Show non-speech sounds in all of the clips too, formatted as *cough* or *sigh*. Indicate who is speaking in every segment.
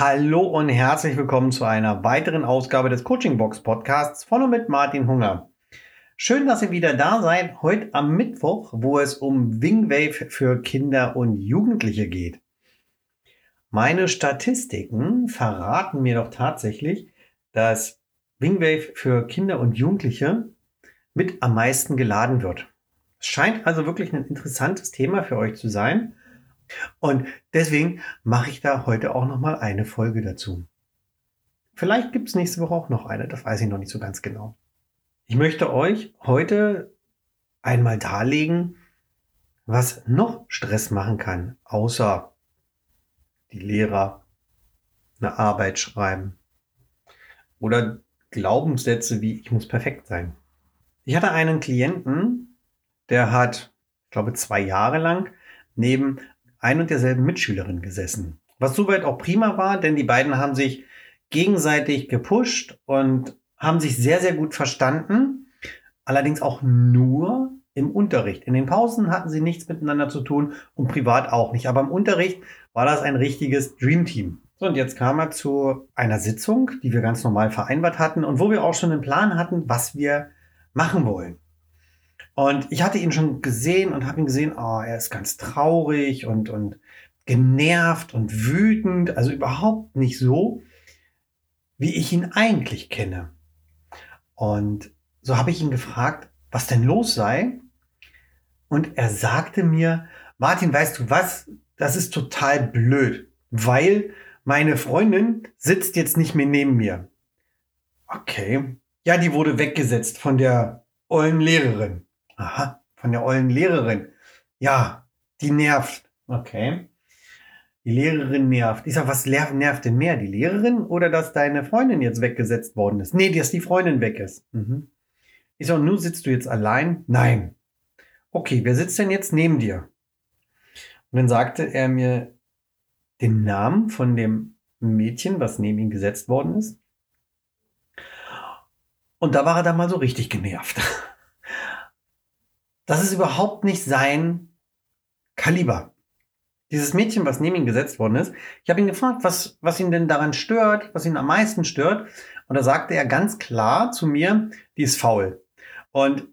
Speaker 1: Hallo und herzlich willkommen zu einer weiteren Ausgabe des Coaching Box Podcasts von und mit Martin Hunger. Schön, dass ihr wieder da seid, heute am Mittwoch, wo es um Wingwave für Kinder und Jugendliche geht. Meine Statistiken verraten mir doch tatsächlich, dass Wingwave für Kinder und Jugendliche mit am meisten geladen wird. Es scheint also wirklich ein interessantes Thema für euch zu sein. Und deswegen mache ich da heute auch noch mal eine Folge dazu. Vielleicht gibt es nächste Woche auch noch eine, das weiß ich noch nicht so ganz genau. Ich möchte euch heute einmal darlegen, was noch Stress machen kann, außer die Lehrer eine Arbeit schreiben oder Glaubenssätze wie ich muss perfekt sein. Ich hatte einen Klienten, der hat, ich glaube, zwei Jahre lang neben ein und derselben Mitschülerin gesessen. Was soweit auch prima war, denn die beiden haben sich gegenseitig gepusht und haben sich sehr, sehr gut verstanden. Allerdings auch nur im Unterricht. In den Pausen hatten sie nichts miteinander zu tun und privat auch nicht. Aber im Unterricht war das ein richtiges Dreamteam. So, und jetzt kam er zu einer Sitzung, die wir ganz normal vereinbart hatten und wo wir auch schon einen Plan hatten, was wir machen wollen. Und ich hatte ihn schon gesehen und habe ihn gesehen, oh, er ist ganz traurig und, und genervt und wütend. Also überhaupt nicht so, wie ich ihn eigentlich kenne. Und so habe ich ihn gefragt, was denn los sei. Und er sagte mir, Martin, weißt du was? Das ist total blöd, weil meine Freundin sitzt jetzt nicht mehr neben mir. Okay. Ja, die wurde weggesetzt von der ollen Lehrerin. Aha, von der ollen Lehrerin. Ja, die nervt. Okay. Die Lehrerin nervt. Ich sag, was nervt denn mehr? Die Lehrerin oder dass deine Freundin jetzt weggesetzt worden ist? Nee, dass die Freundin weg ist. Mhm. Ich sag, nun sitzt du jetzt allein? Nein. Okay, wer sitzt denn jetzt neben dir? Und dann sagte er mir den Namen von dem Mädchen, was neben ihm gesetzt worden ist. Und da war er dann mal so richtig genervt. *laughs* Das ist überhaupt nicht sein Kaliber. Dieses Mädchen, was neben ihn gesetzt worden ist, ich habe ihn gefragt, was, was ihn denn daran stört, was ihn am meisten stört. Und da sagte er ganz klar zu mir, die ist faul. Und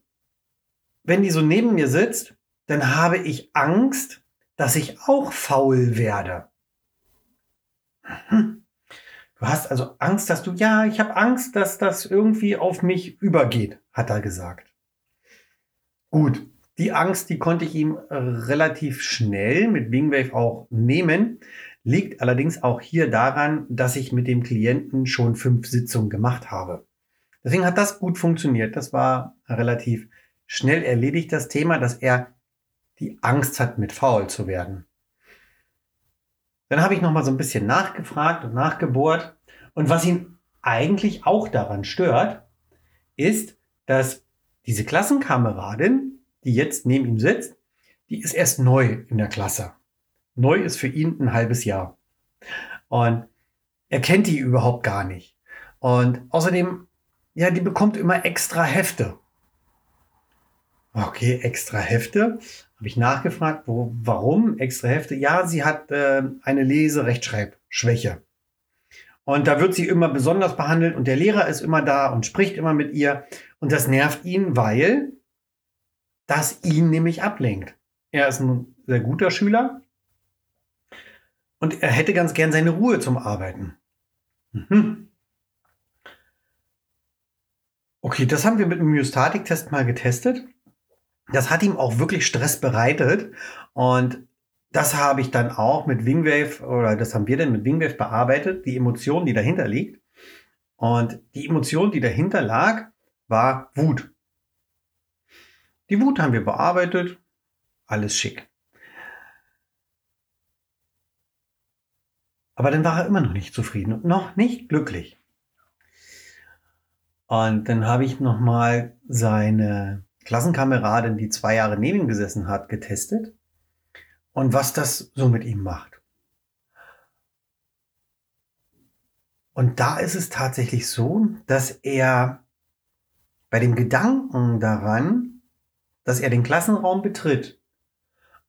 Speaker 1: wenn die so neben mir sitzt, dann habe ich Angst, dass ich auch faul werde. Hm. Du hast also Angst, dass du, ja, ich habe Angst, dass das irgendwie auf mich übergeht, hat er gesagt. Gut, die Angst, die konnte ich ihm äh, relativ schnell mit Wingwave auch nehmen. Liegt allerdings auch hier daran, dass ich mit dem Klienten schon fünf Sitzungen gemacht habe. Deswegen hat das gut funktioniert. Das war relativ schnell erledigt, das Thema, dass er die Angst hat, mit faul zu werden. Dann habe ich noch mal so ein bisschen nachgefragt und nachgebohrt. Und was ihn eigentlich auch daran stört, ist, dass diese Klassenkameradin, die jetzt neben ihm sitzt, die ist erst neu in der Klasse. Neu ist für ihn ein halbes Jahr. Und er kennt die überhaupt gar nicht. Und außerdem, ja, die bekommt immer extra Hefte. Okay, extra Hefte. Habe ich nachgefragt, wo, warum extra Hefte? Ja, sie hat äh, eine Lese-Rechtschreibschwäche. Und da wird sie immer besonders behandelt und der Lehrer ist immer da und spricht immer mit ihr. Und das nervt ihn, weil das ihn nämlich ablenkt. Er ist ein sehr guter Schüler und er hätte ganz gern seine Ruhe zum Arbeiten. Mhm. Okay, das haben wir mit einem Myostatik-Test mal getestet. Das hat ihm auch wirklich Stress bereitet und das habe ich dann auch mit Wingwave oder das haben wir dann mit Wingwave bearbeitet, die Emotion, die dahinter liegt. Und die Emotion, die dahinter lag, war Wut. Die Wut haben wir bearbeitet, alles schick. Aber dann war er immer noch nicht zufrieden und noch nicht glücklich. Und dann habe ich nochmal seine Klassenkameradin, die zwei Jahre neben ihm gesessen hat, getestet und was das so mit ihm macht. Und da ist es tatsächlich so, dass er bei dem Gedanken daran, dass er den Klassenraum betritt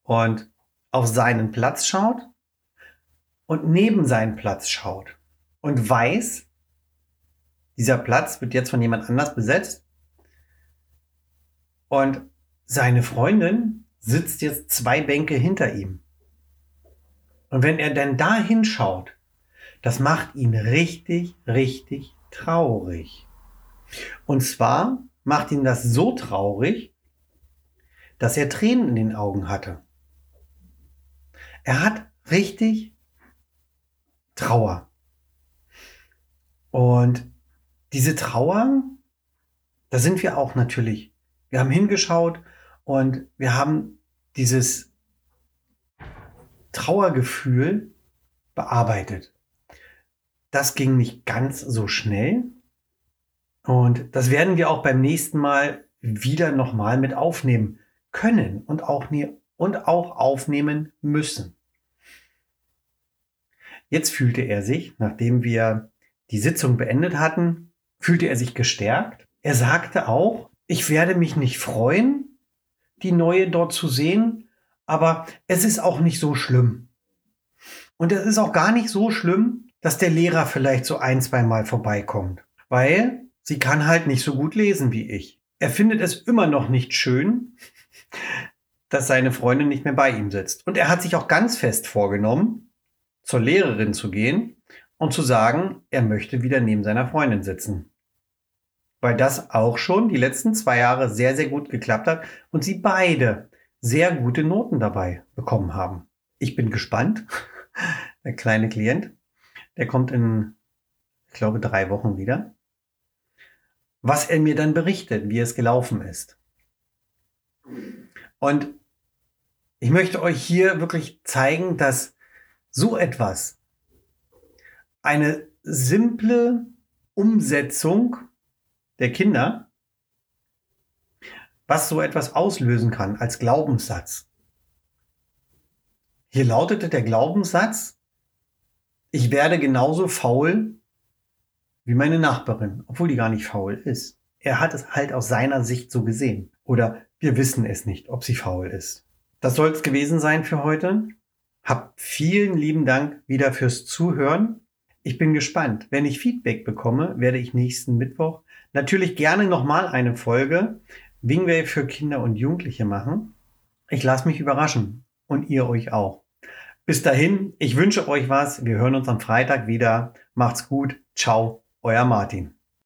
Speaker 1: und auf seinen Platz schaut, und neben seinen Platz schaut und weiß, dieser Platz wird jetzt von jemand anders besetzt und seine Freundin sitzt jetzt zwei Bänke hinter ihm. Und wenn er dann da hinschaut, das macht ihn richtig, richtig traurig. Und zwar macht ihn das so traurig, dass er Tränen in den Augen hatte. Er hat richtig Trauer. Und diese Trauer, da sind wir auch natürlich. Wir haben hingeschaut und wir haben dieses Trauergefühl bearbeitet. Das ging nicht ganz so schnell. Und das werden wir auch beim nächsten Mal wieder nochmal mit aufnehmen können und auch, nie, und auch aufnehmen müssen. Jetzt fühlte er sich, nachdem wir die Sitzung beendet hatten, fühlte er sich gestärkt. Er sagte auch, ich werde mich nicht freuen, die neue dort zu sehen, aber es ist auch nicht so schlimm. Und es ist auch gar nicht so schlimm, dass der Lehrer vielleicht so ein, zwei Mal vorbeikommt, weil sie kann halt nicht so gut lesen wie ich. Er findet es immer noch nicht schön, dass seine Freundin nicht mehr bei ihm sitzt. Und er hat sich auch ganz fest vorgenommen, zur Lehrerin zu gehen und zu sagen, er möchte wieder neben seiner Freundin sitzen. Weil das auch schon die letzten zwei Jahre sehr, sehr gut geklappt hat und sie beide sehr gute Noten dabei bekommen haben. Ich bin gespannt. *laughs* Der kleine Klient, der kommt in, ich glaube, drei Wochen wieder. Was er mir dann berichtet, wie es gelaufen ist. Und ich möchte euch hier wirklich zeigen, dass so etwas eine simple Umsetzung der Kinder, was so etwas auslösen kann als Glaubenssatz. Hier lautete der Glaubenssatz, ich werde genauso faul wie meine Nachbarin, obwohl die gar nicht faul ist. Er hat es halt aus seiner Sicht so gesehen. Oder wir wissen es nicht, ob sie faul ist. Das soll es gewesen sein für heute. Hab vielen lieben Dank wieder fürs Zuhören. Ich bin gespannt. Wenn ich Feedback bekomme, werde ich nächsten Mittwoch natürlich gerne nochmal eine Folge Wingwave für Kinder und Jugendliche machen. Ich lasse mich überraschen und ihr euch auch. Bis dahin, ich wünsche euch was. Wir hören uns am Freitag wieder. Macht's gut. Ciao, euer Martin.